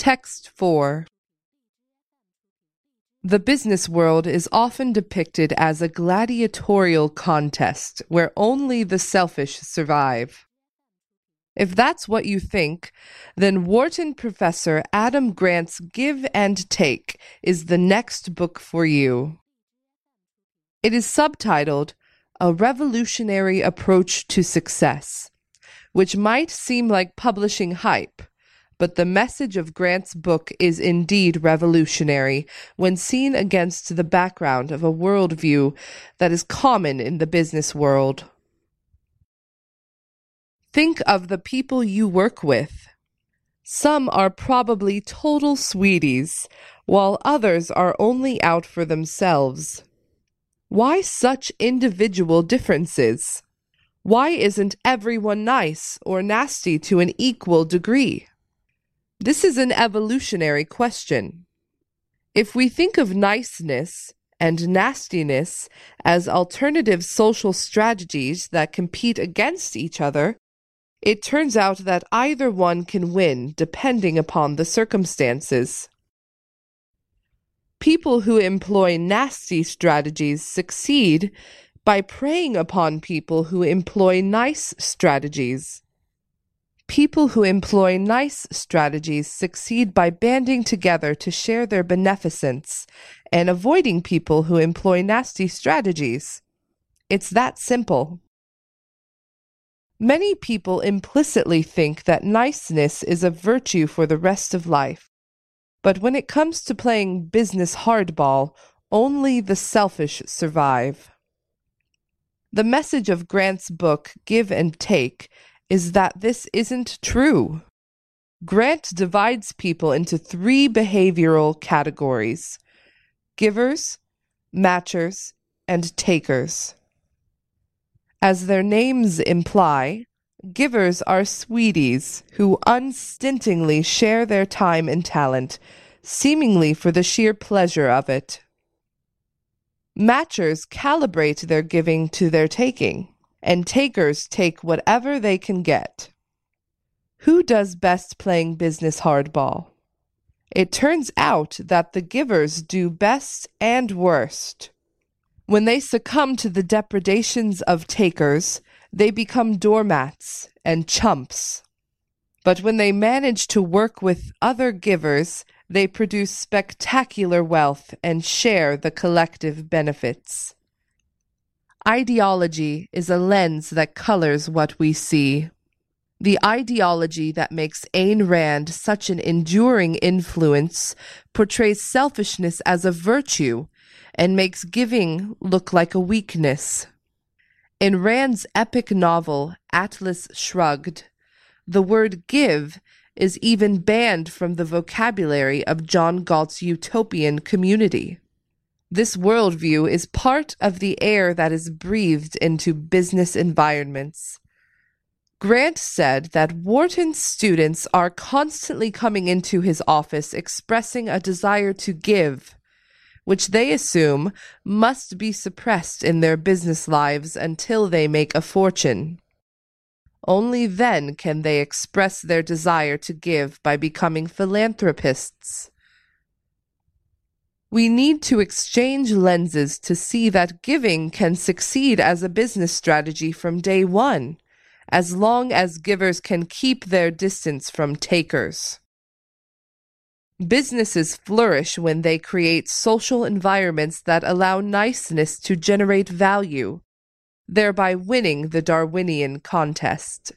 Text 4 The business world is often depicted as a gladiatorial contest where only the selfish survive. If that's what you think, then Wharton professor Adam Grant's Give and Take is the next book for you. It is subtitled A Revolutionary Approach to Success, which might seem like publishing hype, but the message of Grant's book is indeed revolutionary when seen against the background of a worldview that is common in the business world. Think of the people you work with. Some are probably total sweeties, while others are only out for themselves. Why such individual differences? Why isn't everyone nice or nasty to an equal degree? This is an evolutionary question. If we think of niceness and nastiness as alternative social strategies that compete against each other, it turns out that either one can win depending upon the circumstances. People who employ nasty strategies succeed by preying upon people who employ nice strategies. People who employ nice strategies succeed by banding together to share their beneficence and avoiding people who employ nasty strategies. It's that simple. Many people implicitly think that niceness is a virtue for the rest of life. But when it comes to playing business hardball, only the selfish survive. The message of Grant's book, Give and Take, is that this isn't true. Grant divides people into three behavioral categories givers, matchers, and takers. As their names imply, givers are sweeties who unstintingly share their time and talent, seemingly for the sheer pleasure of it. Matchers calibrate their giving to their taking, and takers take whatever they can get. Who does best playing business hardball? It turns out that the givers do best and worst. When they succumb to the depredations of takers, they become doormats and chumps. But when they manage to work with other givers, they produce spectacular wealth and share the collective benefits. Ideology is a lens that colors what we see. The ideology that makes Ayn Rand such an enduring influence portrays selfishness as a virtue and makes giving look like a weakness. In Rand's epic novel, Atlas Shrugged, the word give is even banned from the vocabulary of John Galt's utopian community. This worldview is part of the air that is breathed into business environments. Grant said that Wharton's students are constantly coming into his office expressing a desire to give which they assume must be suppressed in their business lives until they make a fortune. Only then can they express their desire to give by becoming philanthropists. We need to exchange lenses to see that giving can succeed as a business strategy from day one, as long as givers can keep their distance from takers. Businesses flourish when they create social environments that allow niceness to generate value, thereby winning the Darwinian contest.